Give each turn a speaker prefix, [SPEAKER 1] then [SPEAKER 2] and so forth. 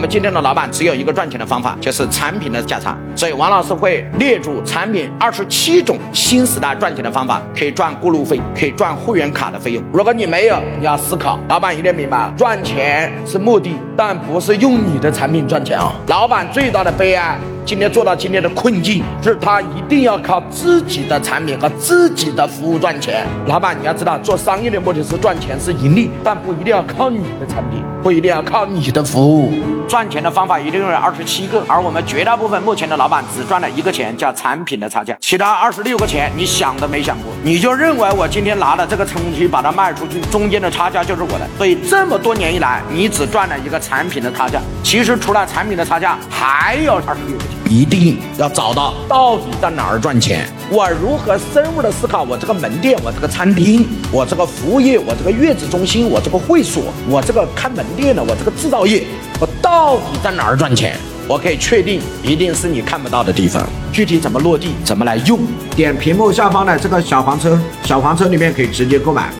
[SPEAKER 1] 我们今天的老板只有一个赚钱的方法，就是产品的价差。所以王老师会列出产品二十七种新时代赚钱的方法，可以赚过路费，可以赚会员卡的费用。如果你没有，你要思考。老板一定明白，赚钱是目的，但不是用你的产品赚钱啊。老板最大的悲哀。今天做到今天的困境，是他一定要靠自己的产品和自己的服务赚钱。老板，你要知道，做商业的目的是赚钱，是盈利，但不一定要靠你的产品，不一定要靠你的服务。赚钱的方法一定有二十七个，而我们绝大部分目前的老板只赚了一个钱，叫产品的差价，其他二十六个钱你想都没想过，你就认为我今天拿了这个东西把它卖出去，中间的差价就是我的。所以这么多年以来，你只赚了一个产品的差价，其实除了产品的差价，还有二十六个。一定要找到到底在哪儿赚钱，我如何深入的思考我这个门店，我这个餐厅，我这个服务业，我这个月子中心，我这个会所，我这个开门店的，我这个制造业，我到底在哪儿赚钱？我可以确定，一定是你看不到的地方。具体怎么落地，怎么来用？点屏幕下方的这个小黄车，小黄车里面可以直接购买。